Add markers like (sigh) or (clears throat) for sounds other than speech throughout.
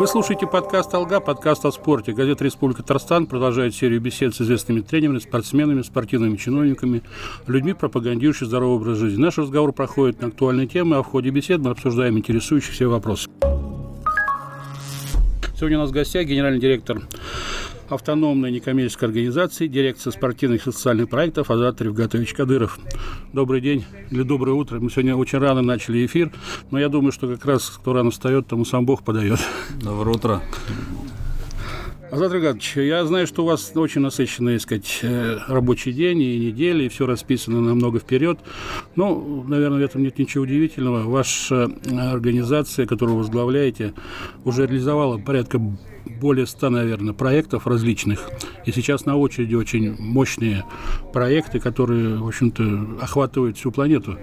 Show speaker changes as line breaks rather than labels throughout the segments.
Вы слушаете подкаст «Алга», подкаст о спорте. Газета «Республика Татарстан» продолжает серию бесед с известными тренерами, спортсменами, спортивными чиновниками, людьми, пропагандирующими здоровый образ жизни. Наш разговор проходит на актуальные темы, а в ходе бесед мы обсуждаем интересующие все вопросы. Сегодня у нас в гостях генеральный директор автономной некоммерческой организации, дирекция спортивных и социальных проектов Азат Ревгатович Кадыров. Добрый день или доброе утро. Мы сегодня очень рано начали эфир, но я думаю, что как раз кто рано встает, тому сам Бог подает.
Доброе утро.
Азат Регатович, я знаю, что у вас очень насыщенный, сказать, э, рабочий день и неделя, и все расписано намного вперед. Ну, наверное, в этом нет ничего удивительного. Ваша организация, которую вы возглавляете, уже реализовала порядка более 100, наверное, проектов различных. И сейчас на очереди очень мощные проекты, которые, в общем-то, охватывают всю планету.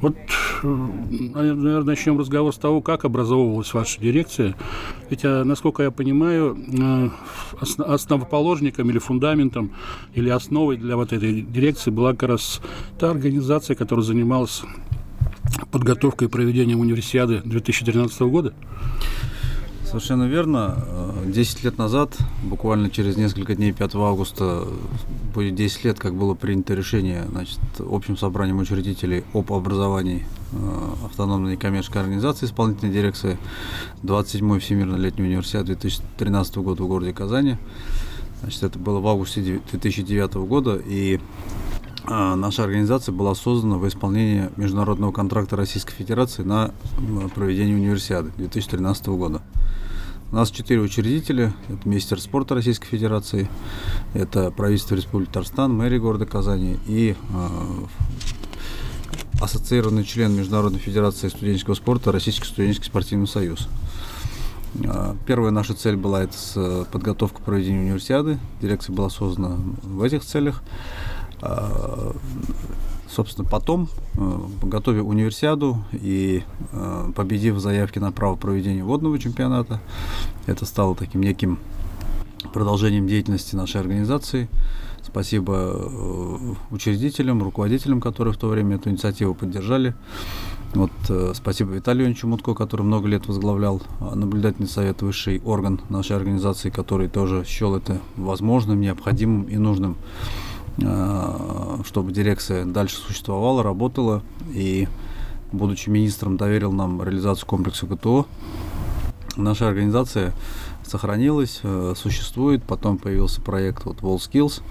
Вот, наверное, начнем разговор с того, как образовывалась ваша дирекция. Ведь, а, насколько я понимаю, э, основоположником или фундаментом, или основой для вот этой дирекции была как раз та организация, которая занималась подготовкой и проведением универсиады 2013 года.
Совершенно верно. Десять лет назад, буквально через несколько дней, 5 августа, будет 10 лет, как было принято решение значит, общим собранием учредителей об образовании э, автономной некоммерческой организации исполнительной дирекции 27-й Всемирный летний университет 2013 года в городе Казани. Значит, это было в августе 2009 года, и э, наша организация была создана в исполнении международного контракта Российской Федерации на проведение универсиады 2013 года. У нас четыре учредителя. Это министр спорта Российской Федерации, это правительство Республики Татарстан, мэрия города Казани и э, ассоциированный член Международной Федерации студенческого спорта Российский студенческий спортивный союз. А, первая наша цель была это подготовка к проведению универсиады. Дирекция была создана в этих целях. Собственно, потом, э, готовя универсиаду и э, победив заявки на право проведения водного чемпионата, это стало таким неким продолжением деятельности нашей организации. Спасибо э, учредителям, руководителям, которые в то время эту инициативу поддержали. Вот, спасибо Виталию Ивановичу Мутко, который много лет возглавлял наблюдательный совет, высший орган нашей организации, который тоже счел это возможным, необходимым и нужным. Э, чтобы дирекция дальше существовала, работала. И, будучи министром, доверил нам реализацию комплекса ГТО. Наша организация сохранилась, э, существует. Потом появился проект вот WallSkills.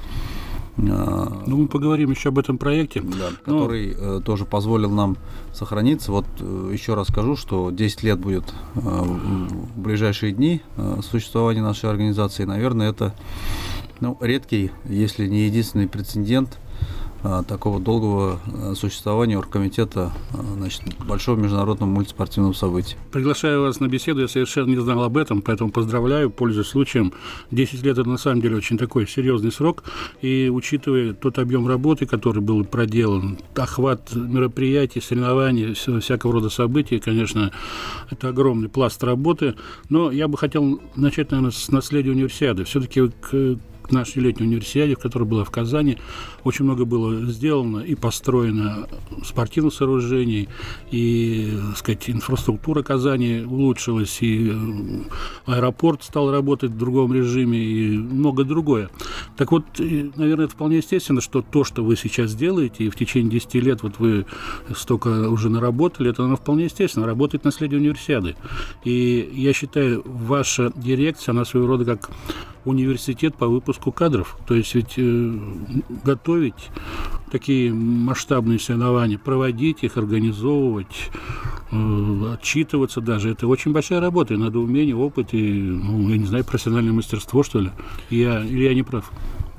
Э, ну, мы поговорим еще об этом проекте.
Да, ну, который э, тоже позволил нам сохраниться. Вот э, еще раз скажу, что 10 лет будет э, в ближайшие дни э, существования нашей организации. Наверное, это ну, редкий, если не единственный прецедент а, такого долгого а, существования оргкомитета а, значит, большого международного мультиспортивного события.
Приглашаю вас на беседу, я совершенно не знал об этом, поэтому поздравляю, пользуясь случаем. 10 лет – это на самом деле очень такой серьезный срок, и учитывая тот объем работы, который был проделан, охват мероприятий, соревнований, всякого рода событий, конечно, это огромный пласт работы, но я бы хотел начать, наверное, с наследия универсиады. Все-таки к нашей летней универсиаде, которая была в Казани, очень много было сделано и построено спортивных сооружений, и, так сказать, инфраструктура Казани улучшилась, и э, аэропорт стал работать в другом режиме, и многое другое. Так вот, наверное, это вполне естественно, что то, что вы сейчас делаете, и в течение 10 лет вот вы столько уже наработали, это наверное, вполне естественно, работает наследие универсиады. И я считаю, ваша дирекция, она своего рода как университет по выпуску кадров. То есть ведь э, готовить такие масштабные соревнования, проводить их, организовывать, э, отчитываться даже, это очень большая работа, и надо умение, опыт и, ну, я не знаю, профессиональное мастерство, что ли. Я, или я не прав?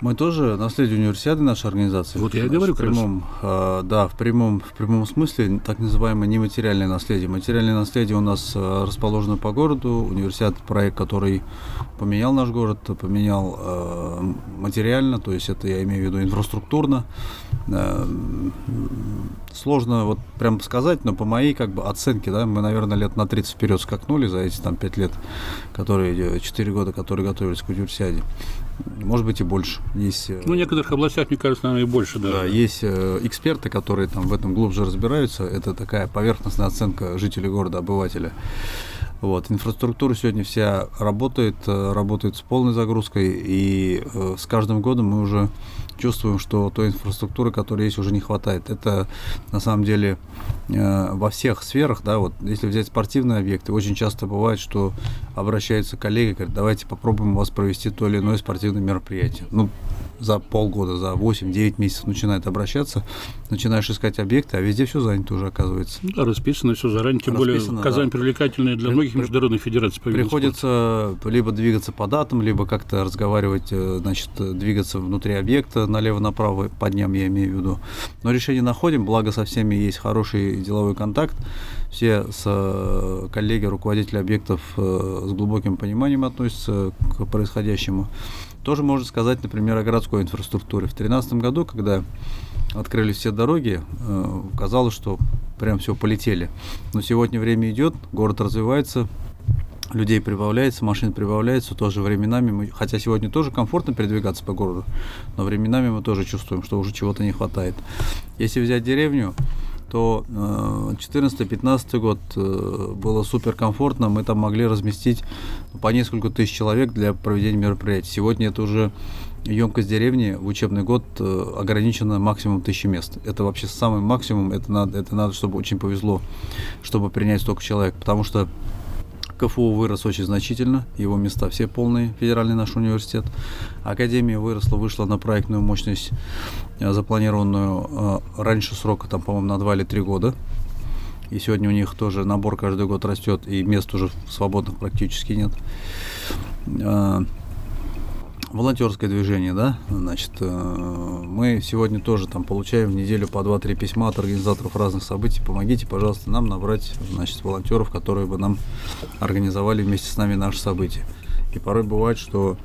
Мы тоже наследие универсиады нашей организации.
Вот я и говорю,
в прямом, э, да, в прямом, в прямом смысле так называемое нематериальное наследие. Материальное наследие у нас э, расположено по городу. Универсиад проект, который поменял наш город, поменял э, материально, то есть это я имею в виду инфраструктурно. Э, сложно вот прям сказать, но по моей как бы оценке, да, мы, наверное, лет на 30 вперед скакнули за эти там 5 лет, которые 4 года, которые готовились к универсиаде. Может быть и больше. Есть,
э, ну, в некоторых областях, мне кажется, наверное, и больше, да. Да,
есть э, эксперты, которые там в этом глубже разбираются. Это такая поверхностная оценка жителей города, обывателя. Вот. Инфраструктура сегодня вся работает, э, работает с полной загрузкой, и э, с каждым годом мы уже чувствуем, что той инфраструктуры, которая есть, уже не хватает. Это на самом деле э, во всех сферах, да, вот если взять спортивные объекты, очень часто бывает, что обращаются коллеги, говорят, давайте попробуем у вас провести то или иное спортивное мероприятие. Ну, за полгода, за 8-9 месяцев начинает обращаться, начинаешь искать объекты, а везде все занято уже оказывается.
Ну да, расписано все заранее, тем расписано, более Казань да. привлекательная для многих международных федераций.
По Приходится спорта. либо двигаться по датам, либо как-то разговаривать, э, значит, двигаться внутри объекта налево-направо, по дням я имею в виду. Но решение находим, благо со всеми есть хороший деловой контакт, все с э, коллеги, руководители объектов э, с глубоким пониманием относятся к происходящему. Тоже можно сказать, например, о городской инфраструктуре. В 2013 году, когда открылись все дороги, э, казалось, что прям все полетели. Но сегодня время идет, город развивается, людей прибавляется, машин прибавляется, тоже временами мы, хотя сегодня тоже комфортно передвигаться по городу, но временами мы тоже чувствуем, что уже чего-то не хватает. Если взять деревню, то 14-15 э, год э, было супер комфортно, мы там могли разместить по несколько тысяч человек для проведения мероприятий. Сегодня это уже емкость деревни в учебный год э, ограничена максимум тысячи мест. Это вообще самый максимум, это надо, это надо, чтобы очень повезло, чтобы принять столько человек, потому что КФУ вырос очень значительно, его места все полные, федеральный наш университет. Академия выросла, вышла на проектную мощность, э, запланированную э, раньше срока, там, по-моему, на 2 или 3 года. И сегодня у них тоже набор каждый год растет, и мест уже свободных практически нет. Волонтерское движение, да, значит, э, мы сегодня тоже там получаем в неделю по 2-3 письма от организаторов разных событий. Помогите, пожалуйста, нам набрать, значит, волонтеров, которые бы нам организовали вместе с нами наши события. И порой бывает, что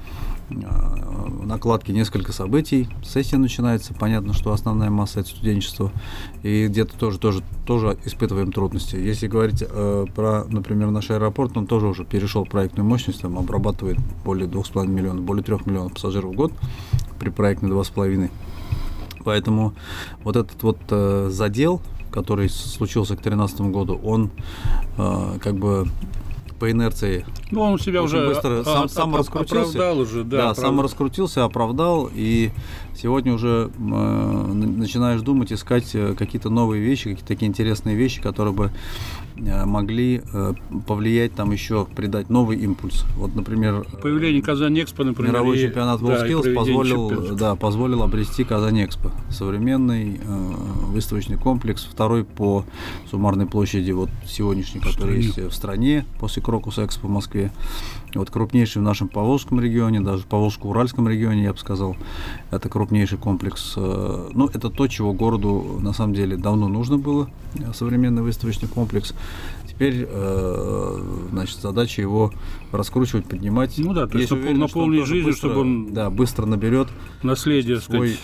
Э, накладки несколько событий, сессия начинается, понятно, что основная масса это студенчество, и где-то тоже, тоже, тоже испытываем трудности. Если говорить э, про, например, наш аэропорт, он тоже уже перешел проектную мощность, там обрабатывает более 2,5 миллионов, более 3 миллионов пассажиров в год при проектной 2,5. Поэтому вот этот вот э, задел, который случился к 2013 году, он э, как бы по инерции.
Ну, он себя уже
быстро сам, а, сам раскрутился.
Оправдал уже, да.
Да, сам раскрутился, оправдал, и сегодня уже э, начинаешь думать, искать э, какие-то новые вещи, какие-то такие интересные вещи, которые бы Э, могли э, повлиять там еще, придать новый импульс. Вот, например,
появление Казань Экспо, например,
мировой и, чемпионат WorldSkills да, позволил, да, позволил обрести Казань Экспо, современный э, выставочный комплекс, второй по суммарной площади вот сегодняшний, который есть в стране после Крокус Экспо в Москве. Вот крупнейший в нашем Поволжском регионе, даже в Поволжско-Уральском регионе, я бы сказал, это крупнейший комплекс. Э, ну, это то, чего городу на самом деле давно нужно было, современный выставочный комплекс. Теперь, э, значит, задача его раскручивать, поднимать.
Ну да, то есть уверен, наполнить быстро, чтобы он
да, быстро наберет
наследие,
свой, сказать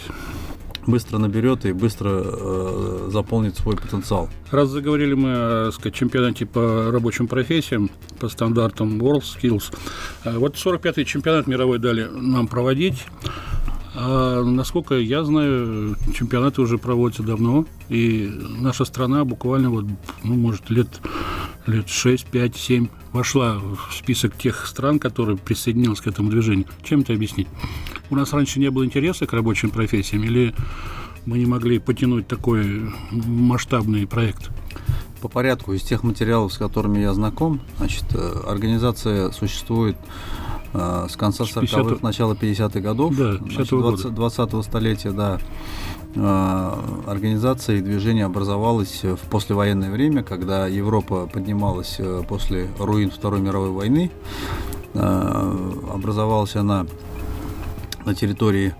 быстро наберет и быстро э, заполнит свой потенциал.
Раз заговорили мы о сказать, чемпионате по рабочим профессиям, по стандартам WorldSkills, э, вот 45-й чемпионат мировой дали нам проводить. А, насколько я знаю, чемпионаты уже проводятся давно, и наша страна буквально вот, ну, может, лет, лет 6, 5, 7 вошла в список тех стран, которые присоединились к этому движению. Чем это объяснить? У нас раньше не было интереса к рабочим профессиям, или мы не могли потянуть такой масштабный проект?
По порядку, из тех материалов, с которыми я знаком, значит, э, организация существует э, с конца 40-х, начала 50-х годов,
да, 50
20, 20-го столетия, да. Э, организация и движение образовалось в послевоенное время, когда Европа поднималась э, после руин Второй мировой войны. Э, образовалась она на территории,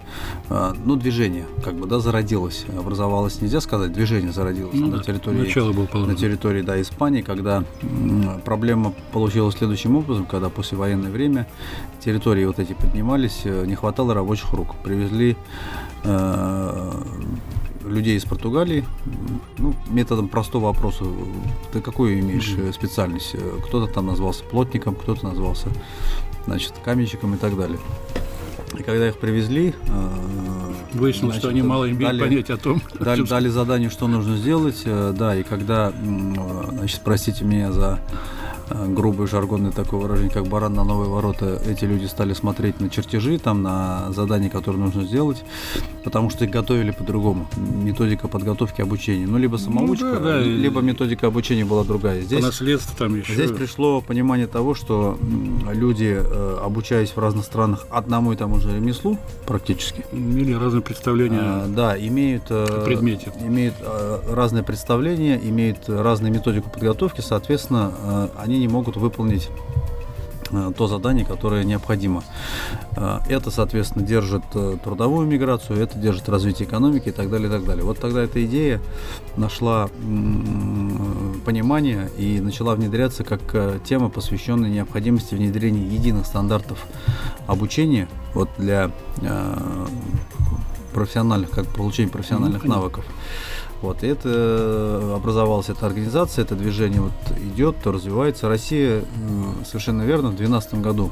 ну, движение, как бы, да, зародилось, образовалось, нельзя сказать, движение зародилось ну, на территории, на территории, да, Испании, когда проблема получилась следующим образом, когда после военное время территории вот эти поднимались, не хватало рабочих рук, привезли Э, людей из Португалии, ну, методом простого вопроса, ты какую имеешь mm-hmm. специальность? Кто-то там назвался плотником, кто-то назвался, значит, каменщиком и так далее. И когда их привезли,
Выяснилось, что они мало имеют дали, понятия о том.
Дали, дали задание, что нужно сделать, да, и когда, значит, простите меня за Э, грубое жаргонное такое выражение, как баран на новые ворота, эти люди стали смотреть на чертежи, там, на задания, которые нужно сделать, потому что их готовили по-другому. Методика подготовки обучения. Ну, либо самоучка, ну, да, да, либо методика обучения была другая.
Здесь, по наследству там еще.
Здесь пришло понимание того, что люди, э, обучаясь в разных странах одному и тому же ремеслу, практически.
Или разные представления. А,
да, имеют,
предмете.
имеют разные представления, имеют разную методику подготовки, соответственно, они не могут выполнить э, то задание, которое необходимо. Э, это, соответственно, держит э, трудовую миграцию, это держит развитие экономики и так далее, и так далее. Вот тогда эта идея нашла понимание и начала внедряться как тема, посвященная необходимости внедрения единых стандартов обучения вот для профессиональных, как получения профессиональных ну, навыков. Вот, и это э, образовалась эта организация, это движение вот идет, то развивается. Россия, совершенно верно, в 2012 году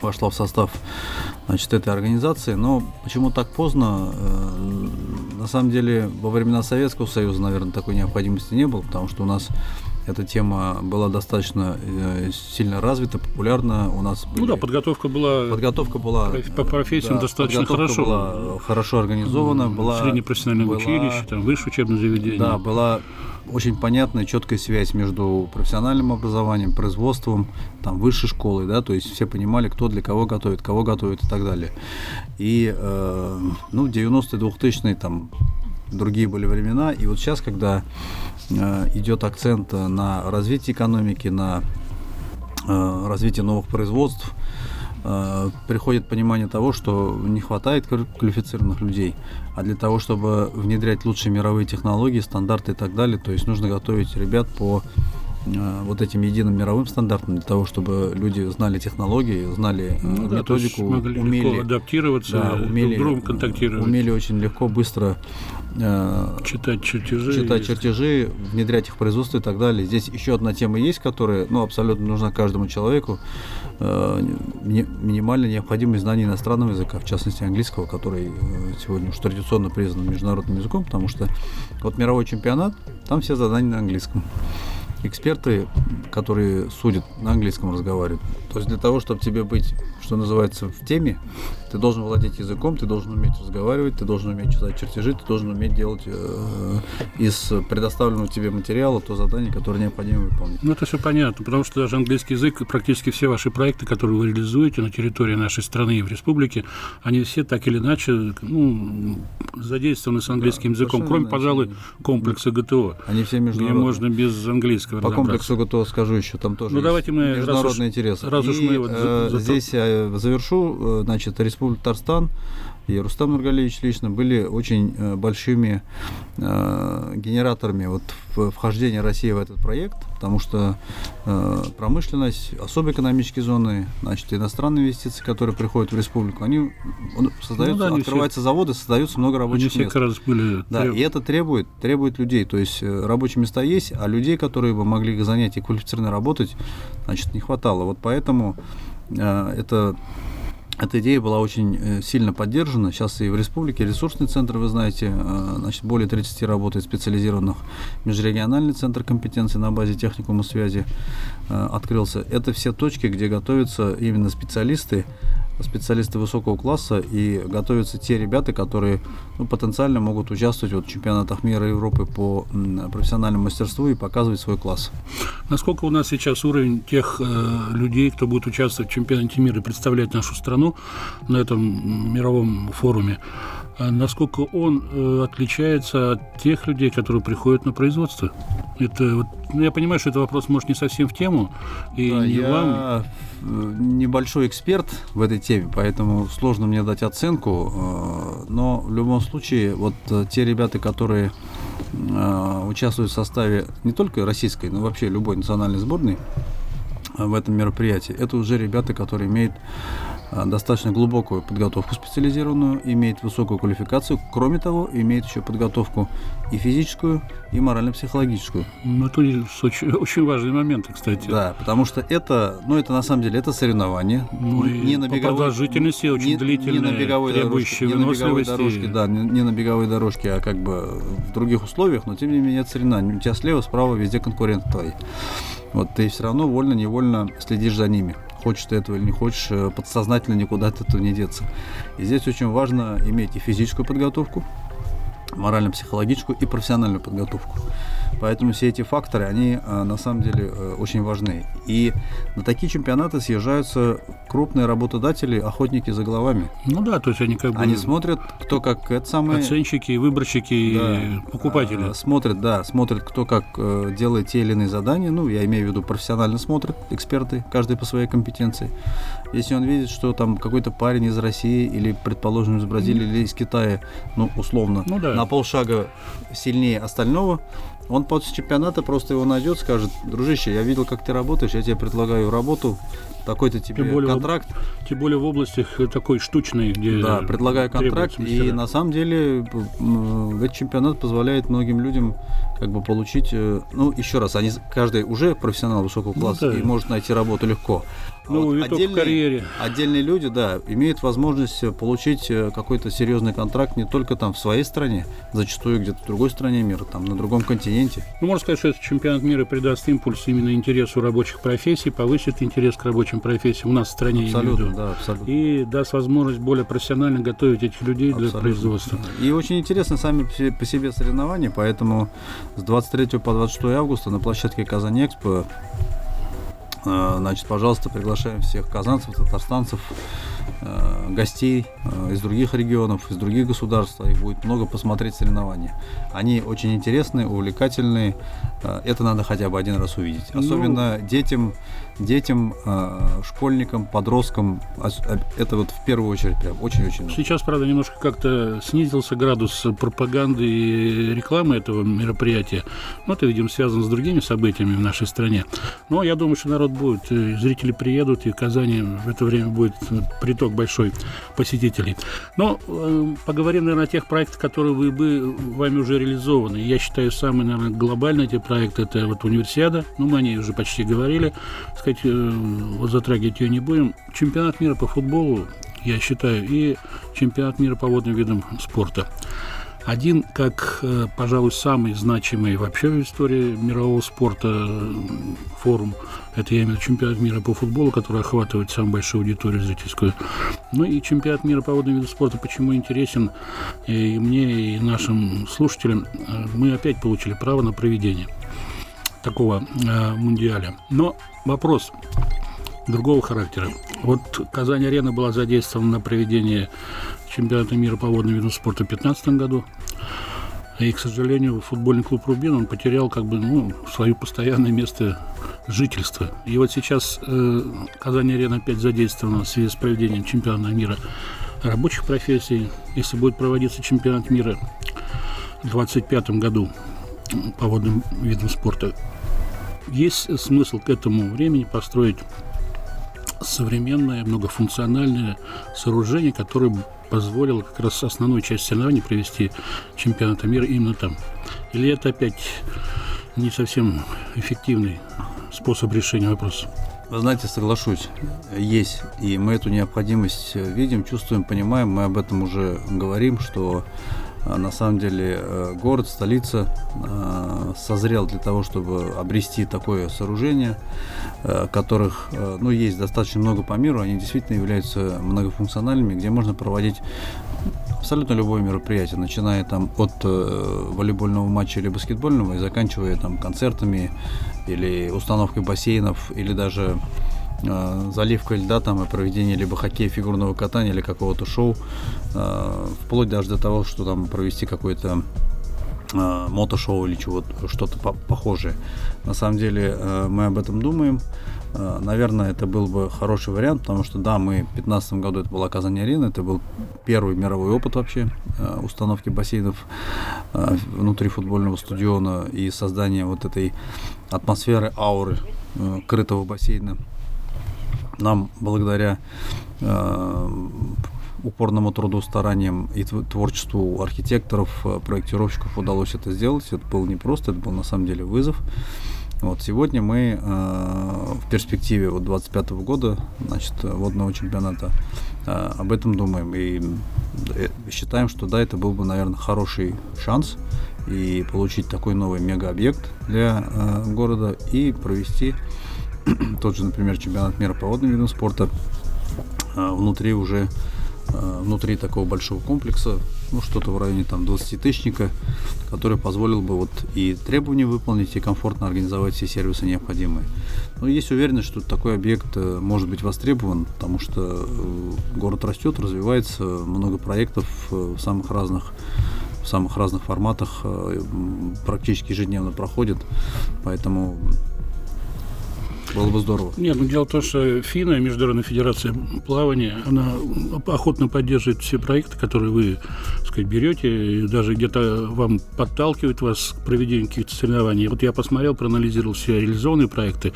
вошла в состав значит, этой организации, но почему так поздно? Э, на самом деле, во времена Советского Союза, наверное, такой необходимости не было, потому что у нас эта тема была достаточно э, сильно развита, популярна. У нас
были... Ну да, подготовка была.
Подготовка была
по профессиям да, достаточно хорошо.
была хорошо организована, была
среднее профессиональное была, училище, там высшее учебное заведение.
Да, была очень понятная, четкая связь между профессиональным образованием, производством, там, высшей школой, да, то есть все понимали, кто для кого готовит, кого готовит и так далее. И, э, ну, 90-е, 2000-е, там, другие были времена, и вот сейчас, когда Э, идет акцент на развитие экономики, на э, развитие новых производств, э, приходит понимание того, что не хватает квалифицированных людей, а для того, чтобы внедрять лучшие мировые технологии, стандарты и так далее, то есть нужно готовить ребят по вот этим единым мировым стандартам для того, чтобы люди знали технологии, знали ну, методику,
да, умели адаптироваться, да, умели, друг другом контактировать,
умели очень легко, быстро
Э, читать чертежи.
Читать чертежи, внедрять их в производство и так далее. Здесь еще одна тема есть, которая ну, абсолютно нужна каждому человеку. Э, минимальное необходимое знание иностранного языка, в частности английского, который э, сегодня уж традиционно признан международным языком, потому что вот мировой чемпионат, там все задания на английском эксперты, которые судят, на английском разговаривают. То есть для того, чтобы тебе быть, что называется, в теме, ты должен владеть языком, ты должен уметь разговаривать, ты должен уметь читать чертежи, ты должен уметь делать э, из предоставленного тебе материала то задание, которое необходимо выполнить.
Ну, это все понятно, потому что даже английский язык, практически все ваши проекты, которые вы реализуете на территории нашей страны и в республике, они все так или иначе ну, задействованы с английским да, языком, кроме, пожалуй, комплекса ГТО.
Они все международные.
Где можно без английского
По комплексу ГТО скажу еще, там тоже
ну, давайте мы,
международный интерес.
Раз уж мы вот
э, здесь я завершу, э, значит, Республика Татарстан и Рустам Нургалевич лично были очень э, большими э, генераторами вот вхождения России в этот проект, потому что э, промышленность, особо экономические зоны, значит, иностранные инвестиции, которые приходят в республику, они создаются, ну, да, открываются все, заводы, создаются много рабочих
они
мест.
Все как раз были
да, треб... и это требует, требует людей, то есть рабочие места есть, а людей, которые бы могли занять и квалифицированно работать, значит, не хватало. Вот поэтому это эта идея была очень э, сильно поддержана. Сейчас и в республике ресурсный центр, вы знаете, э, значит, более 30 работает специализированных. Межрегиональный центр компетенции на базе техникума связи э, открылся. Это все точки, где готовятся именно специалисты, специалисты высокого класса и готовятся те ребята, которые ну, потенциально могут участвовать вот, в чемпионатах мира и Европы по профессиональному мастерству и показывать свой класс.
Насколько у нас сейчас уровень тех э, людей, кто будет участвовать в чемпионате мира и представлять нашу страну на этом мировом форуме, насколько он э, отличается от тех людей, которые приходят на производство? Это вот, ну, я понимаю, что это вопрос может не совсем в тему, и да, не
я
вам.
Небольшой эксперт в этой теме, поэтому сложно мне дать оценку. Э, но в любом случае, вот э, те ребята, которые э, участвуют в составе не только российской, но вообще любой национальной сборной в этом мероприятии, это уже ребята, которые имеют а, достаточно глубокую подготовку специализированную, имеет высокую квалификацию. Кроме того, имеет еще подготовку и физическую, и морально-психологическую.
Ну, это очень, очень важные моменты, кстати.
Да, потому что это, ну, это на самом деле, это соревнование.
Ну, не на беговой, продолжительности очень не, длительные,
не на беговой дорожке, не на беговой дорожке, да, не, не на беговой дорожке, а как бы в других условиях, но тем не менее это соревнование. У тебя слева, справа везде конкуренты твои. Вот ты все равно вольно-невольно следишь за ними хочешь ты этого или не хочешь, э, подсознательно никуда от этого не деться. И здесь очень важно иметь и физическую подготовку, морально-психологическую и профессиональную подготовку. Поэтому все эти факторы, они э, на самом деле э, очень важны. И на такие чемпионаты съезжаются крупные работодатели, охотники за головами.
Ну да, то есть они как бы...
Они смотрят, кто как это самое...
Оценщики, выборщики, да, покупатели.
А, смотрят, да, смотрят, кто как э, делает те или иные задания. Ну, я имею в виду профессионально смотрят эксперты, каждый по своей компетенции. Если он видит, что там какой-то парень из России или, предположим, из Бразилии или из Китая, ну, условно, ну, да. На полшага сильнее остального, он после чемпионата просто его найдет, скажет, дружище, я видел, как ты работаешь, я тебе предлагаю работу, такой-то тебе тем более контракт.
В, тем более в областях такой штучной, где...
Да, предлагаю контракт, и на самом деле этот чемпионат позволяет многим людям как бы получить, э, ну, еще раз, они каждый уже профессионал высокого ну класса ну, да. и может найти работу легко.
А ну, вот отдельные, в карьере.
Отдельные люди, да, имеют возможность получить э, какой-то серьезный контракт не только там в своей стране, зачастую где-то в другой стране мира, там на другом континенте.
Ну, можно сказать, что этот чемпионат мира придаст импульс именно интересу рабочих профессий, повысит интерес к рабочим профессиям у нас в стране.
Абсолютно, да, абсолютно.
И даст возможность более профессионально готовить этих людей абсолютно. для производства.
И очень интересно сами по себе соревнования, поэтому с 23 по 26 августа на площадке Казань-Экспо Э, значит, пожалуйста, приглашаем всех казанцев, татарстанцев, э, гостей э, из других регионов, из других государств. Их будет много посмотреть соревнования. Они очень интересные, увлекательные. Это надо хотя бы один раз увидеть. Ну, Особенно ну, детям, детям, школьникам, подросткам. Это вот в первую очередь прям очень-очень.
Сейчас, правда, немножко как-то снизился градус пропаганды и рекламы этого мероприятия. Но это, видимо, связано с другими событиями в нашей стране. Но я думаю, что народ будет, зрители приедут, и Казани в это время будет приток большой посетителей. Но э, поговорим, наверное, о тех проектах, которые вы бы вами уже реализованы. Я считаю, самый, наверное, глобальный эти проекты – это вот универсиада. Ну, мы о ней уже почти говорили. Сказать, э, вот затрагивать ее не будем. Чемпионат мира по футболу, я считаю, и чемпионат мира по водным видам спорта. Один, как, э, пожалуй, самый значимый вообще в истории мирового спорта э, форум, это я имею в виду чемпионат мира по футболу, который охватывает самую большую аудиторию зрительскую. Ну и чемпионат мира по водным видам спорта почему интересен и мне, и нашим слушателям. Э, мы опять получили право на проведение такого э, мундиаля. Но вопрос другого характера. Вот Казань-арена была задействована на проведение чемпионата мира по водным видам спорта в 2015 году. И, к сожалению, футбольный клуб «Рубин» он потерял как бы, ну, свое постоянное место жительства. И вот сейчас э, Казань-арена опять задействована в связи с проведением чемпионата мира рабочих профессий. Если будет проводиться чемпионат мира в 2025 году по водным видам спорта, есть смысл к этому времени построить современное многофункциональное сооружение, которое позволило как раз основную часть соревнований провести чемпионата мира именно там. Или это опять не совсем эффективный способ решения вопроса?
Вы знаете, соглашусь, есть. И мы эту необходимость видим, чувствуем, понимаем. Мы об этом уже говорим, что на самом деле э, город, столица э, созрел для того, чтобы обрести такое сооружение, э, которых ну, есть достаточно много по миру, они действительно являются многофункциональными, где можно проводить абсолютно любое мероприятие, начиная там от волейбольного матча или баскетбольного и заканчивая там концертами или установкой бассейнов или даже э, заливкой льда там и проведение либо хоккея, фигурного катания или какого-то шоу, э, вплоть даже до того, что там провести какое-то э, мотошоу или чего-то что-то по похожее. На самом деле э, мы об этом думаем. Наверное, это был бы хороший вариант, потому что да, мы в 2015 году это была Казань-арена, это был первый мировой опыт вообще установки бассейнов внутри футбольного стадиона и создания вот этой атмосферы, ауры крытого бассейна нам благодаря э, упорному труду, стараниям и творчеству архитекторов, э, проектировщиков удалось это сделать. Это было непросто, это был на самом деле вызов. Вот сегодня мы э, в перспективе вот 25 года, значит, водного чемпионата э, об этом думаем и э, считаем, что да, это был бы, наверное, хороший шанс и получить такой новый мегаобъект для э, города и провести (clears throat) тот же, например, чемпионат мира по водным видам спорта э, внутри уже Э, внутри такого большого комплекса, ну, что-то в районе там 20 тысячника, который позволил бы вот и требования выполнить, и комфортно организовать все сервисы необходимые. Но есть уверенность, что такой объект э, может быть востребован, потому что э, город растет, развивается, много проектов в самых разных в самых разных форматах практически ежедневно проходит, поэтому было бы здорово.
Нет, ну дело в том, что ФИНА, Международная Федерация плавания, она охотно поддерживает все проекты, которые вы, так сказать, берете, и даже где-то вам подталкивает вас к проведению каких-то соревнований. Вот я посмотрел, проанализировал все реализованные проекты.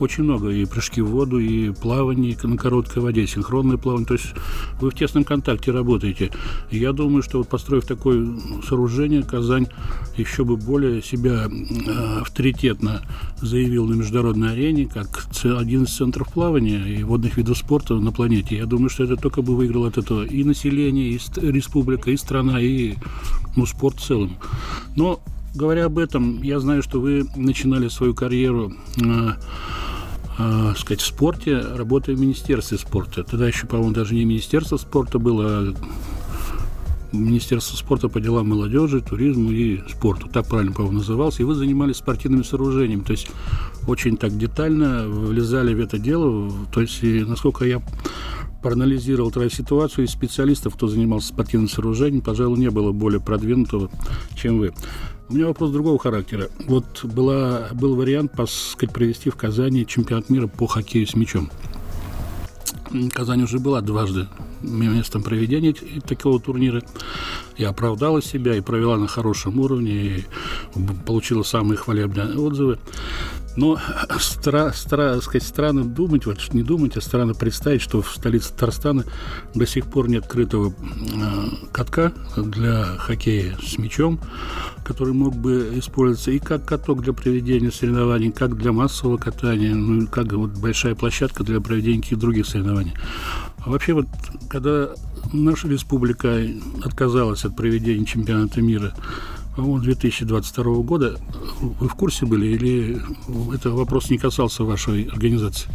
Очень много. И прыжки в воду, и плавание на короткой воде, синхронное плавание. То есть вы в тесном контакте работаете. Я думаю, что вот построив такое сооружение, Казань еще бы более себя э, авторитетно заявил на международной арене, как один из центров плавания и водных видов спорта на планете. Я думаю, что это только бы выиграл от этого и население, и республика, и страна, и ну, спорт в целом. Но говоря об этом, я знаю, что вы начинали свою карьеру э, э, сказать, в спорте, работая в Министерстве спорта. Тогда еще, по-моему, даже не Министерство спорта было, а Министерство спорта по делам молодежи, туризму и спорту. Так правильно, по-моему, назывался. И вы занимались спортивными сооружениями. То есть очень так детально влезали в это дело. То есть, и, насколько я проанализировал твою ситуацию, из специалистов, кто занимался спортивным сооружением, пожалуй, не было более продвинутого, чем вы. У меня вопрос другого характера. Вот была, был вариант, сказать, провести в Казани чемпионат мира по хоккею с мячом. Казань уже была дважды местом проведения такого турнира. И оправдала себя, и провела на хорошем уровне, и получила самые хвалебные отзывы. Но стра, стра, сказать, странно думать, вот не думать, а странно представить, что в столице Татарстана до сих пор нет открытого э, катка для хоккея с мячом, который мог бы использоваться и как каток для проведения соревнований, как для массового катания, ну, как вот большая площадка для проведения каких-то других соревнований. А вообще вот, когда наша республика отказалась от проведения чемпионата мира по-моему, 2022 года. Вы в курсе были или это вопрос не касался вашей организации?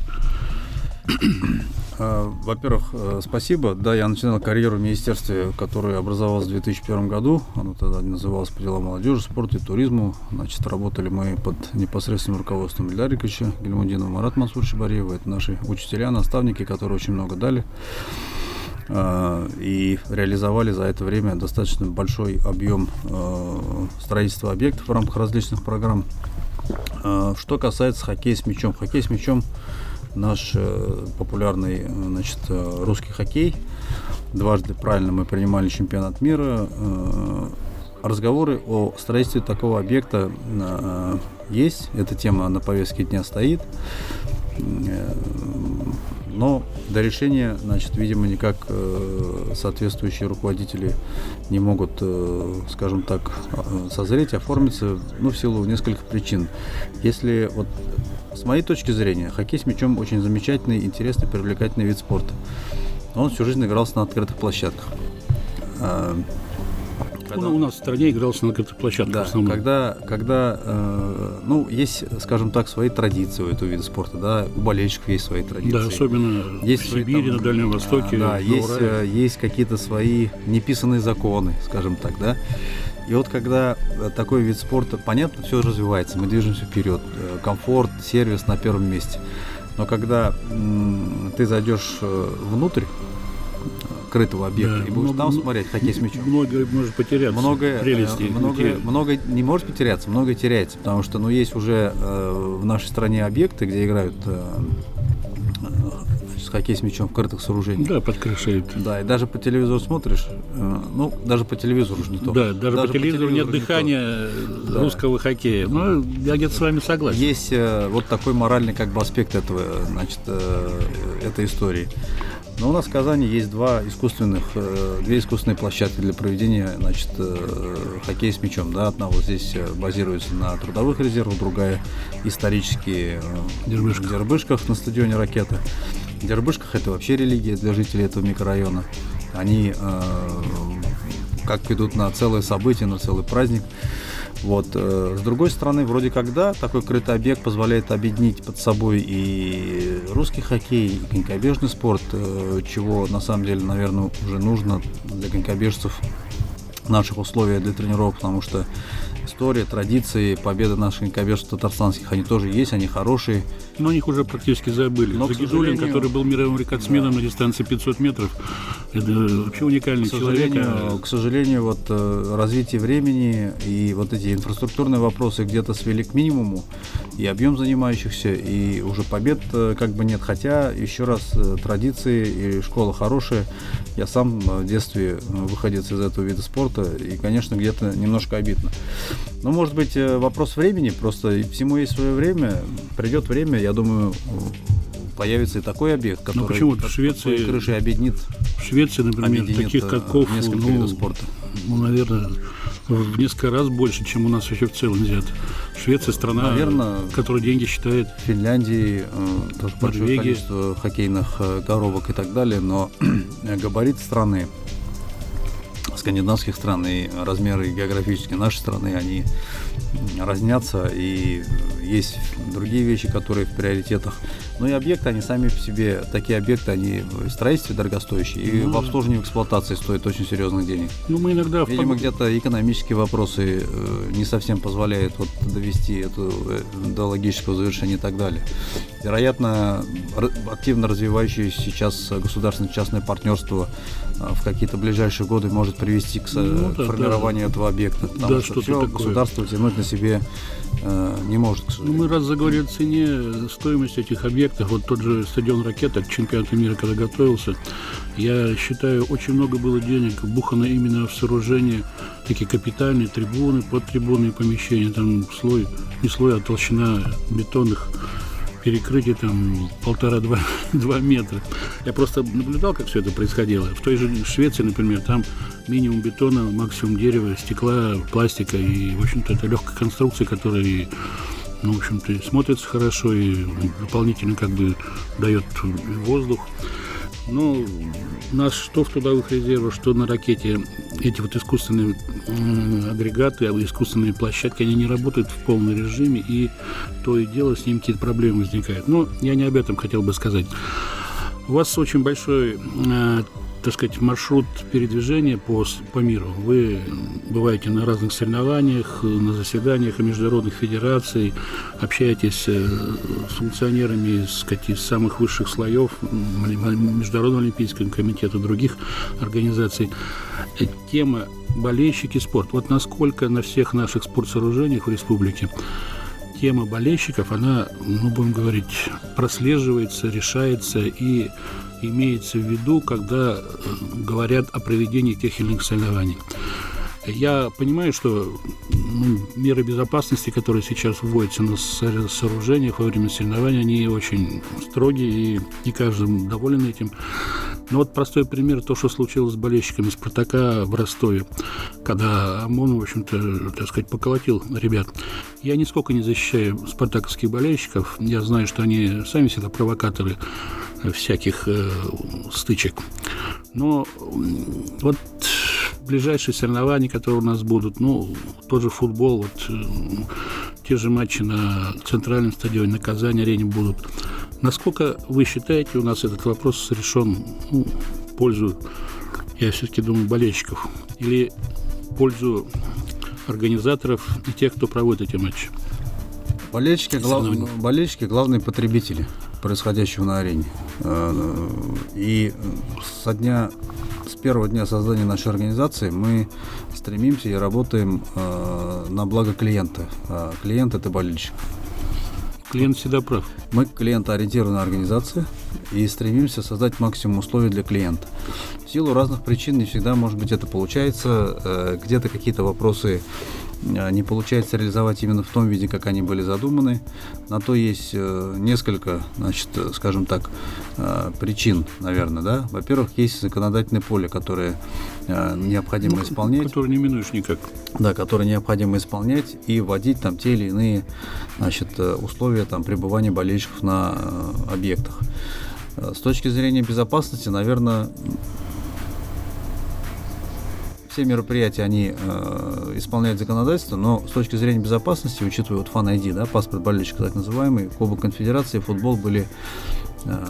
А, во-первых, э, спасибо. Да, я начинал карьеру в министерстве, которое образовалось в 2001 году. Оно тогда называлось по делам молодежи, спорту и туризму. Значит, работали мы под непосредственным руководством Ильдара Ильдариковича Гельмудинова, Марат Мансур Шибариева. Это наши учителя, наставники, которые очень много дали. Э, и реализовали за это время достаточно большой объем э, строительства объектов в рамках различных программ. Э, что касается хоккея с мячом. Хоккей с мячом наш популярный значит, русский хоккей. Дважды правильно мы принимали чемпионат мира. Разговоры о строительстве такого объекта есть. Эта тема на повестке дня стоит. Но до решения, значит, видимо, никак э, соответствующие руководители не могут, э, скажем так, э, созреть, оформиться, ну, в силу нескольких причин. Если вот с моей точки зрения, хоккей с мячом очень замечательный, интересный, привлекательный вид спорта. Он всю жизнь игрался на открытых площадках.
Когда... Ну, у нас в стране игрался на каких-то площадках
да, в основном. Когда, когда э, ну, есть, скажем так, свои традиции у этого вида спорта, да, у болельщиков есть свои традиции.
Да, особенно есть в Сибири, свои, там, на Дальнем Востоке.
Да, есть, э, есть какие-то свои неписанные законы, скажем так, да. И вот когда такой вид спорта, понятно, все развивается, мы движемся вперед, э, комфорт, сервис на первом месте. Но когда м- ты зайдешь э, внутрь, крытого объекта, да, и будешь много, там смотреть хоккей с мячом.
Многое может потеряться.
Многое, прелести. Э, многое, многое не может потеряться, многое теряется, потому что ну, есть уже э, в нашей стране объекты, где играют э, есть хоккей с мячом в крытых сооружениях.
Да, под крышей.
Да, и даже по телевизору смотришь, э, ну, даже по телевизору уже не то.
Да, даже, даже по, телевизору по телевизору нет дыхания да. русского хоккея. Ну, я где-то с вами согласен.
Есть э, вот такой моральный как бы аспект этого, значит, э, этой истории. Но у нас в Казани есть два искусственных, э, две искусственные площадки для проведения значит, э, хоккея с мячом. Да, одна вот здесь э, базируется на трудовых резервах, другая исторически в Дербышках. Дербышках на стадионе «Ракета». В Дербышках это вообще религия для жителей этого микрорайона. Они как идут на целое событие, на целый праздник. Вот. Э, с другой стороны, вроде как да, такой крытый объект позволяет объединить под собой и русский хоккей, и конькобежный спорт, э, чего на самом деле, наверное, уже нужно для конькобежцев наших условиях для тренировок, потому что история, традиции, победы наших конькобежцев татарстанских, они тоже есть, они хорошие.
Но них уже практически забыли. Но, Загидулин, сожалению... который был мировым рекордсменом да. на дистанции 500 метров, это вообще уникальный к человек.
А к сожалению, вот э, развитие времени и вот эти инфраструктурные вопросы где-то свели к минимуму, и объем занимающихся, и уже побед э, как бы нет. Хотя, еще раз, э, традиции и школа хорошая. Я сам в детстве выходец из этого вида спорта, и, конечно, где-то немножко обидно. Ну, может быть, э, вопрос времени, просто всему есть свое время. Придет время, я думаю, появится и такой объект,
который ну, почему в Швеции
крышей объединит.
В Швеции, например, таких э, катков,
несколько ну, спорта.
Ну, наверное, в несколько раз больше, чем у нас вообще в целом взят. Швеция страна, Наверное, которая деньги считает.
В Финляндии э, тоже большое количество хоккейных э, коробок и так далее, но (clears throat) габарит страны скандинавских стран и размеры географические нашей страны, они разнятся, и есть другие вещи, которые в приоритетах. Но и объекты, они сами по себе, такие объекты, они в строительстве дорогостоящие, и ну, в обслуживании, в эксплуатации стоят очень серьезных денег.
Ну, мы иногда...
Видимо, где-то экономические вопросы э, не совсем позволяют вот довести это э, до логического завершения и так далее. Вероятно, активно развивающееся сейчас государственно-частное партнерство в какие-то ближайшие годы может привести к ну, да, формированию да. этого объекта. Потому да, что все такое. государство тянуть на себе э, не может, к
Ну, мы раз заговорили о цене, стоимости этих объектов, вот тот же стадион «Ракета» к чемпионату мира, когда готовился, я считаю, очень много было денег вбухано именно в сооружение такие капитальные трибуны, подтрибунные помещения, там слой, не слой, а толщина бетонных перекрытие там полтора-два (laughs) два метра. Я просто наблюдал, как все это происходило. В той же Швеции, например, там минимум бетона, максимум дерева, стекла, пластика. И, в общем-то, это легкая конструкция, которая, ну, в общем-то, смотрится хорошо и дополнительно как бы дает воздух. Ну, нас что в трудовых резервах, что на ракете, эти вот искусственные агрегаты, а искусственные площадки, они не работают в полном режиме, и то и дело с ним какие-то проблемы возникают. Но я не об этом хотел бы сказать. У вас очень большой э, так сказать, маршрут передвижения по, по миру. Вы бываете на разных соревнованиях, на заседаниях международных федераций, общаетесь э, с функционерами из, самых высших слоев Международного олимпийского комитета, других организаций. Э, тема болельщики спорт. Вот насколько на всех наших спортсооружениях в республике тема болельщиков, она, ну, будем говорить, прослеживается, решается и имеется в виду, когда э, говорят о проведении тех или иных соревнований. Я понимаю, что ну, меры безопасности, которые сейчас вводятся на сооружениях во время соревнований, они очень строгие, и не каждый доволен этим. Но вот простой пример, то, что случилось с болельщиками «Спартака» в Ростове, когда ОМОН, в общем-то, так сказать, поколотил ребят. Я нисколько не защищаю спартаковских болельщиков. Я знаю, что они сами всегда провокаторы всяких э, стычек. Но вот ближайшие соревнования, которые у нас будут, ну, тот же футбол, вот э, те же матчи на центральном стадионе, на Казани-арене будут. Насколько вы считаете, у нас этот вопрос решен ну, в пользу, я все-таки думаю, болельщиков или в пользу организаторов и тех, кто проводит эти матчи?
Болельщики, глав... болельщики главные потребители происходящего на арене. Э, и со дня первого дня создания нашей организации мы стремимся и работаем э, на благо клиента. А клиент это болельщик.
Клиент всегда прав.
Мы клиентоориентированная организация и стремимся создать максимум условий для клиента. В силу разных причин не всегда, может быть, это получается. Э, где-то какие-то вопросы не получается реализовать именно в том виде, как они были задуманы. На то есть э, несколько, значит, скажем так, причин, наверное, да. Во-первых, есть законодательное поле, которое необходимо ну, исполнять.
Которое не минуешь никак.
Да, которое необходимо исполнять и вводить там те или иные, значит, условия там пребывания болельщиков на объектах. С точки зрения безопасности, наверное, все мероприятия, они э, исполняют законодательство, но с точки зрения безопасности, учитывая вот фан-ID, да, паспорт болельщика так называемый, Кубок Конфедерации, футбол были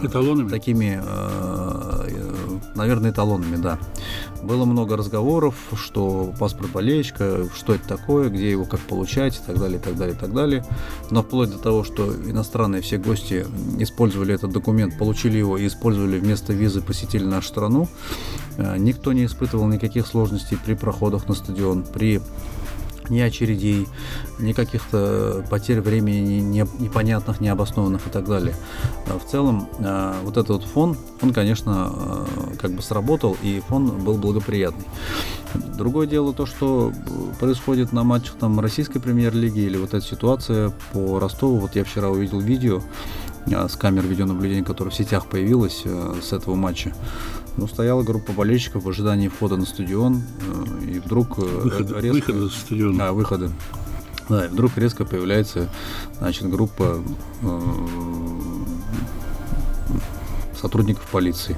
эталонами?
Такими, э, наверное, эталонами, да. Было много разговоров, что паспорт болельщика, что это такое, где его как получать и так далее, и так далее, и так далее. Но вплоть до того, что иностранные все гости использовали этот документ, получили его и использовали вместо визы, посетили нашу страну, э, никто не испытывал никаких сложностей при проходах на стадион, при ни очередей, ни каких-то потерь времени не, непонятных, необоснованных и так далее. А в целом, а, вот этот фон, он, конечно, а, как бы сработал, и фон был благоприятный. Другое дело то, что происходит на матчах там российской премьер-лиги или вот эта ситуация по Ростову. Вот я вчера увидел видео с камер видеонаблюдения, которое в сетях появилось с этого матча. Ну, стояла группа болельщиков в ожидании входа на стадион, э, и вдруг
э, выхода, резко... выхода с стадиона.
А, выхода. Да, и вдруг резко появляется, значит, группа э, сотрудников полиции.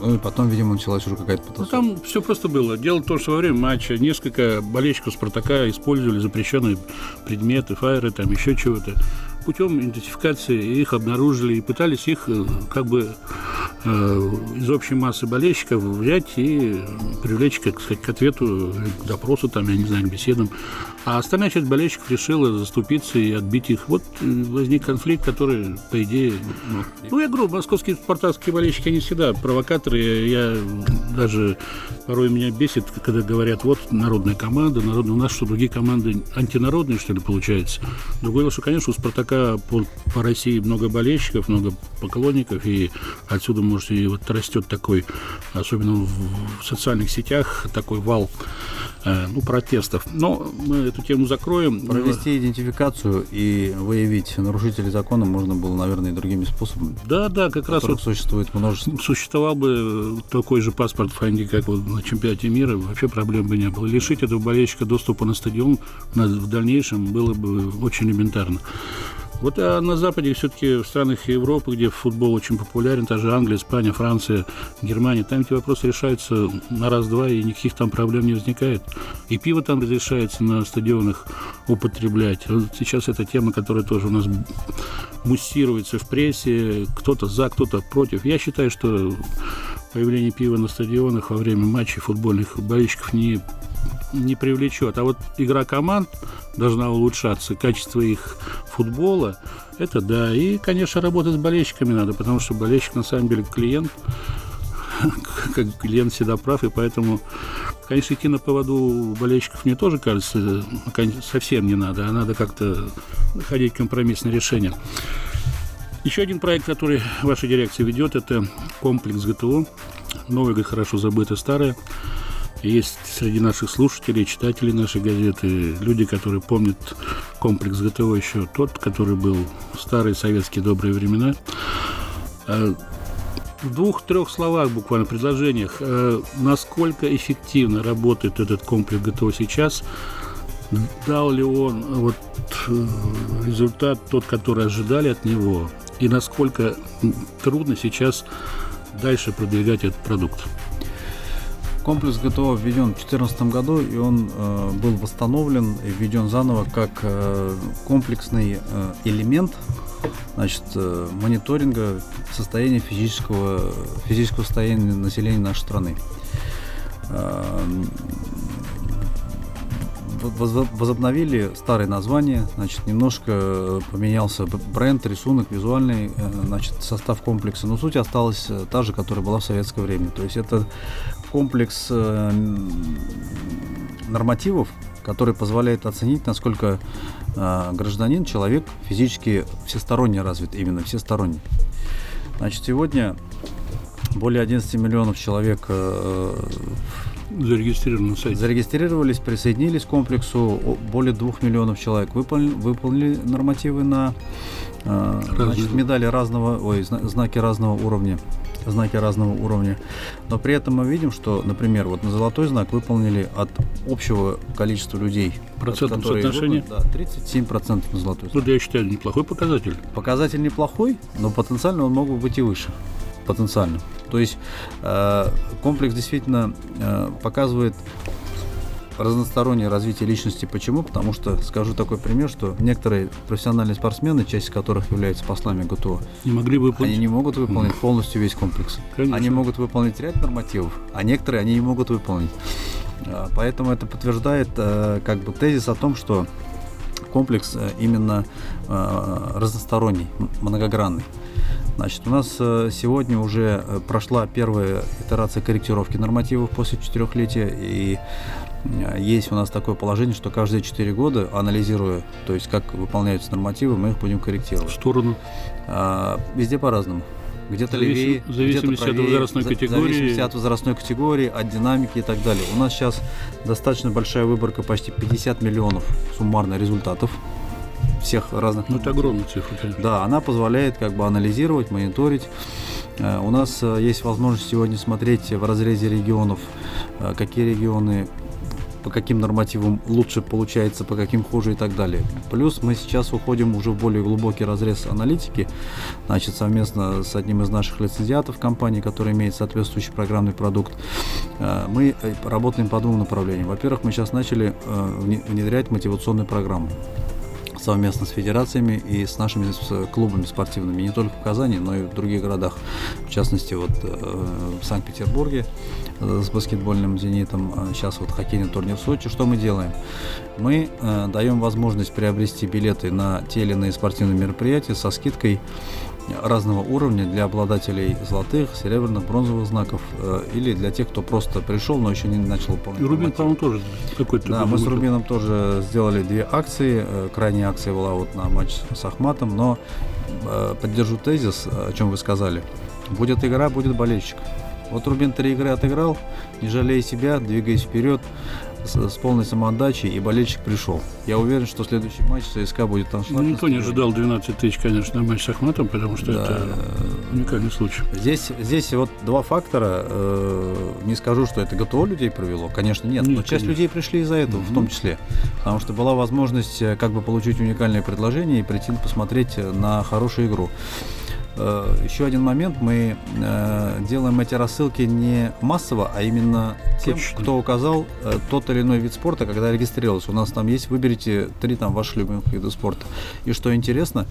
Ну и потом, видимо, началась уже какая-то
потасовка. Ну, там все просто было. Дело в том, что во время матча несколько болельщиков «Спартака» использовали запрещенные предметы, фаеры, там еще чего-то путем идентификации их обнаружили и пытались их э, как бы из общей массы болельщиков взять и привлечь, как сказать, к ответу, к допросу, там, я не знаю, к беседам. А остальная часть болельщиков решила заступиться и отбить их. Вот э, возник конфликт, который, по идее... Ну, ну я говорю, московские спартакские болельщики, они всегда провокаторы. Я даже порой меня бесит, когда говорят, вот народная команда, народная, у нас что, другие команды антинародные, что ли, получается? Другое дело, что, конечно, у Спартака по, по России много болельщиков, много поклонников, и отсюда, может, и вот растет такой, особенно в, в социальных сетях, такой вал Э, ну, протестов. Но мы эту тему закроем.
Провести идентификацию и выявить нарушителей закона можно было, наверное, и другими способами.
Да, да, как раз вот
существует множество.
Существовал бы такой же паспорт Фанди, как вот на чемпионате мира, вообще проблем бы не было. Лишить этого болельщика доступа на стадион в дальнейшем было бы очень элементарно. Вот а на Западе все-таки в странах Европы, где футбол очень популярен, та же Англия, Испания, Франция, Германия, там эти вопросы решаются на раз-два, и никаких там проблем не возникает. И пиво там разрешается на стадионах употреблять. Вот сейчас эта тема, которая тоже у нас муссируется в прессе, кто-то за, кто-то против. Я считаю, что появление пива на стадионах во время матчей футбольных болельщиков не не привлечет. А вот игра команд должна улучшаться, качество их футбола, это да. И, конечно, работать с болельщиками надо, потому что болельщик на самом деле клиент, (laughs) как клиент всегда прав, и поэтому, конечно, идти на поводу болельщиков мне тоже кажется совсем не надо, а надо как-то находить компромиссное решение. Еще один проект, который ваша дирекция ведет, это комплекс ГТО. Новое, хорошо забытое, старое. Есть среди наших слушателей, читателей нашей газеты люди, которые помнят комплекс ГТО еще тот, который был в старые советские добрые времена. А, в двух-трех словах, буквально предложениях, а, насколько эффективно работает этот комплекс ГТО сейчас, дал ли он вот э, результат тот, который ожидали от него, и насколько трудно сейчас дальше продвигать этот продукт.
Комплекс ГТО введен в 2014 году, и он э, был восстановлен и введен заново как э, комплексный э, элемент значит, э, мониторинга состояния физического, физического состояния населения нашей страны. Э, возобновили старые названия, значит, немножко поменялся бренд, рисунок, визуальный, э, значит, состав комплекса, но суть осталась э, та же, которая была в советское время. То есть это комплекс э, нормативов, который позволяет оценить, насколько э, гражданин, человек физически всесторонне развит, именно всесторонне. Значит, сегодня более 11 миллионов человек э,
зарегистрированы на сайте.
Зарегистрировались, присоединились к комплексу. Более 2 миллионов человек выполнили, выполнили нормативы на э, значит, медали разного, ой, знаки разного уровня знаки разного уровня. Но при этом мы видим, что, например, вот на золотой знак выполнили от общего количества людей.
Процентном соотношении?
Да, 37% на золотой
знак. Ну, я считаю, неплохой показатель.
Показатель неплохой, но потенциально он мог бы быть и выше. Потенциально. То есть э, комплекс действительно э, показывает разностороннее развитие личности. Почему? Потому что, скажу такой пример, что некоторые профессиональные спортсмены, часть которых являются послами ГТО,
не могли выполнить.
они не могут выполнить mm. полностью весь комплекс. Конечно. Они могут выполнить ряд нормативов, а некоторые они не могут выполнить. А, поэтому это подтверждает э, как бы тезис о том, что комплекс э, именно э, разносторонний, многогранный. Значит, у нас сегодня уже прошла первая итерация корректировки нормативов после четырехлетия, и есть у нас такое положение, что каждые четыре года, анализируя, то есть как выполняются нормативы, мы их будем корректировать.
В сторону?
А, везде по-разному. Где-то
Зависим,
левее,
зависимости
где-то правее,
от возрастной категории.
Зависимости от возрастной категории, от динамики и так далее. У нас сейчас достаточно большая выборка, почти 50 миллионов суммарно результатов всех разных...
Ну, это огромная цифра,
конечно. Да, она позволяет как бы анализировать, мониторить. Э, у нас э, есть возможность сегодня смотреть в разрезе регионов, э, какие регионы по каким нормативам лучше получается, по каким хуже и так далее. Плюс мы сейчас уходим уже в более глубокий разрез аналитики, значит, совместно с одним из наших лицензиатов компании, который имеет соответствующий программный продукт. Мы работаем по двум направлениям. Во-первых, мы сейчас начали внедрять мотивационную программу совместно с федерациями и с нашими с клубами спортивными, не только в Казани, но и в других городах. В частности, вот э, в Санкт-Петербурге э, с баскетбольным «Зенитом», сейчас вот хоккейный турнир в Сочи. Что мы делаем? Мы э, даем возможность приобрести билеты на те или иные спортивные мероприятия со скидкой разного уровня для обладателей золотых, серебряных, бронзовых знаков э, или для тех, кто просто пришел, но еще не начал выполнять.
И Рубин, по-моему, тоже какой-то.
Да, мы с Рубином тоже сделали две акции. Э, крайняя акция была вот на матч с Ахматом, но э, поддержу тезис, о чем вы сказали. Будет игра, будет болельщик. Вот Рубин три игры отыграл, не жалея себя, двигаясь вперед с, с полной самоотдачей, и болельщик пришел. Я уверен, что следующий матч ЦСКА будет там
Ну, никто не ожидал 12 тысяч, конечно, на матч с Ахматом, потому что да. это уникальный случай.
Здесь, здесь вот два фактора. Э, не скажу, что это ГТО людей провело, конечно, нет. нет но часть конечно. людей пришли из-за этого, угу. в том числе. Потому что была возможность э, как бы получить уникальное предложение и прийти посмотреть на хорошую игру. Э, еще один момент, мы э, делаем эти рассылки не массово, а именно тем, Точно. кто указал э, тот или иной вид спорта, когда регистрировался. У нас там есть, выберите три там ваших любимых вида спорта. И что интересно,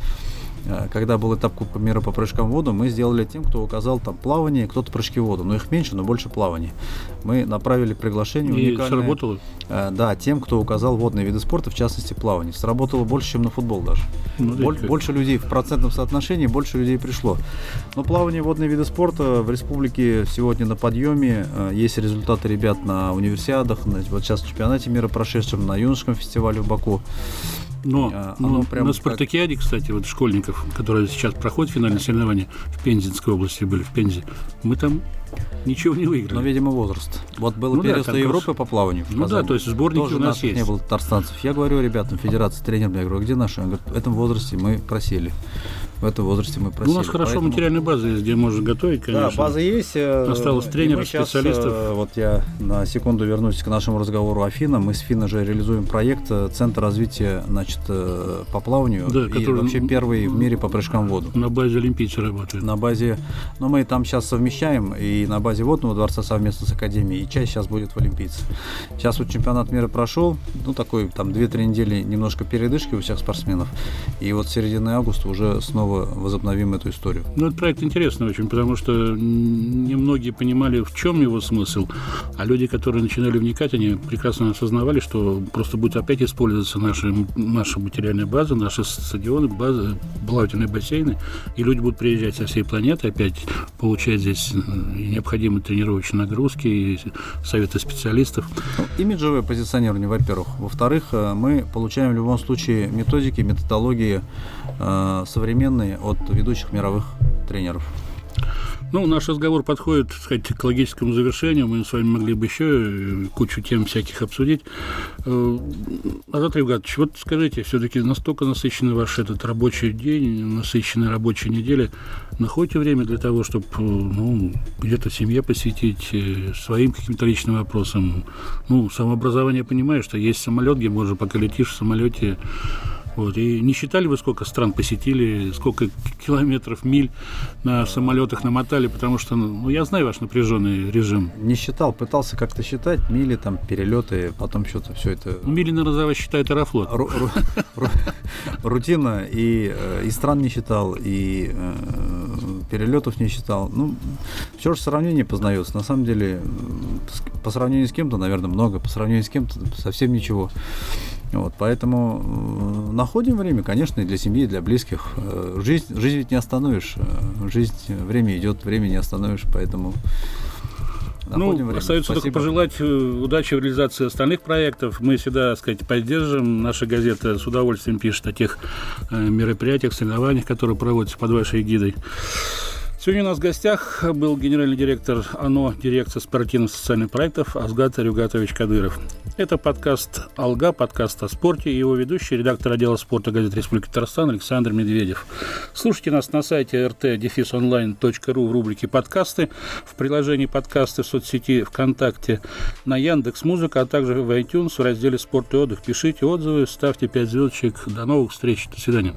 когда был этап Кубка мира по прыжкам в воду, мы сделали тем, кто указал там плавание, кто-то прыжки в воду. Но их меньше, но больше плавания. Мы направили приглашение
И уникальное. сработало?
Э, да, тем, кто указал водные виды спорта, в частности плавание. Сработало больше, чем на футбол даже. Ну, Боль, больше людей в процентном соотношении, больше людей пришло. Но плавание, водные виды спорта в республике сегодня на подъеме. Э, есть результаты ребят на универсиадах, на, вот сейчас в чемпионате мира прошедшем, на юношеском фестивале в Баку.
Но, а, но прям на Спартакиаде, кстати, вот школьников, которые сейчас проходят финальные соревнования в Пензенской области были, в Пензе, мы там ничего не выиграли.
Но, видимо, возраст. Вот был ну, первенство да, Европы по плаванию.
Ну да, то есть сборники Тоже у нас есть.
не было татарстанцев. Я говорю ребятам, федерации, тренерам, я говорю, где наши? Он говорит, в этом возрасте мы просели в этом возрасте мы просили.
Ну, у нас хорошо Поэтому... материальная база есть, где можно готовить, конечно.
Да, база есть. Э,
Осталось тренеров, сейчас, специалистов.
Э, вот я на секунду вернусь к нашему разговору о ФИНа. Мы с ФИНа же реализуем проект э, Центр развития значит, по плаванию. Да, и который вообще первый в мире по прыжкам в воду.
На базе Олимпийцы работает.
На базе... Ну, мы там сейчас совмещаем и на базе Водного дворца совместно с Академией, и часть сейчас будет в Олимпийце. Сейчас вот чемпионат мира прошел, ну, такой, там, 2-3 недели немножко передышки у всех спортсменов. И вот с середины августа уже снова снова возобновим эту историю.
Ну, этот проект интересный очень, потому что немногие понимали, в чем его смысл, а люди, которые начинали вникать, они прекрасно осознавали, что просто будет опять использоваться наша, наша материальная база, наши стадионы, базы, плавательные бассейны, и люди будут приезжать со всей планеты, опять получать здесь необходимые тренировочные нагрузки, и советы специалистов.
Ну, имиджевое позиционирование, во-первых. Во-вторых, э, мы получаем в любом случае методики, методологии э, современные от ведущих мировых тренеров.
Ну, наш разговор подходит, так сказать, к логическому завершению. Мы с вами могли бы еще э, кучу тем всяких обсудить. Э, Азат Ревгатович, вот скажите, все-таки настолько насыщенный ваш этот рабочий день, насыщенная рабочая неделя, находите время для того, чтобы ну, где-то семье посвятить, своим каким-то личным вопросам? Ну, самообразование, понимаю, что есть самолет, где можно, пока летишь в самолете, вот. И не считали вы, сколько стран посетили, сколько километров, миль на самолетах намотали, потому что, ну, я знаю ваш напряженный режим.
Не считал, пытался как-то считать, мили, там, перелеты, потом что-то все это...
Ну, мили, наверное, считает Аэрофлот. Ру -ру (laughs)
-ру Рутина, и, э, и стран не считал, и э, перелетов не считал. Ну, все же сравнение познается. На самом деле, по сравнению с кем-то, наверное, много, по сравнению с кем-то совсем ничего. Вот, поэтому э, находим время, конечно, и для семьи, и для близких. Э, жизнь, жизнь ведь не остановишь. Э, жизнь, время идет, время не остановишь, поэтому
ну, время. остается Спасибо. только пожелать удачи в реализации остальных проектов. Мы всегда, так сказать, поддержим. Наша газета с удовольствием пишет о тех мероприятиях, соревнованиях, которые проводятся под вашей гидой. Сегодня у нас в гостях был генеральный директор ОНО дирекция спортивных социальных проектов Азгат Рюгатович Кадыров. Это подкаст «Алга», подкаст о спорте и его ведущий, редактор отдела спорта газеты Республики Татарстан Александр Медведев. Слушайте нас на сайте rt-online.ru в рубрике «Подкасты», в приложении «Подкасты» в соцсети ВКонтакте, на Яндекс Музыка, а также в iTunes в разделе «Спорт и отдых». Пишите отзывы, ставьте 5 звездочек. До новых встреч. До свидания.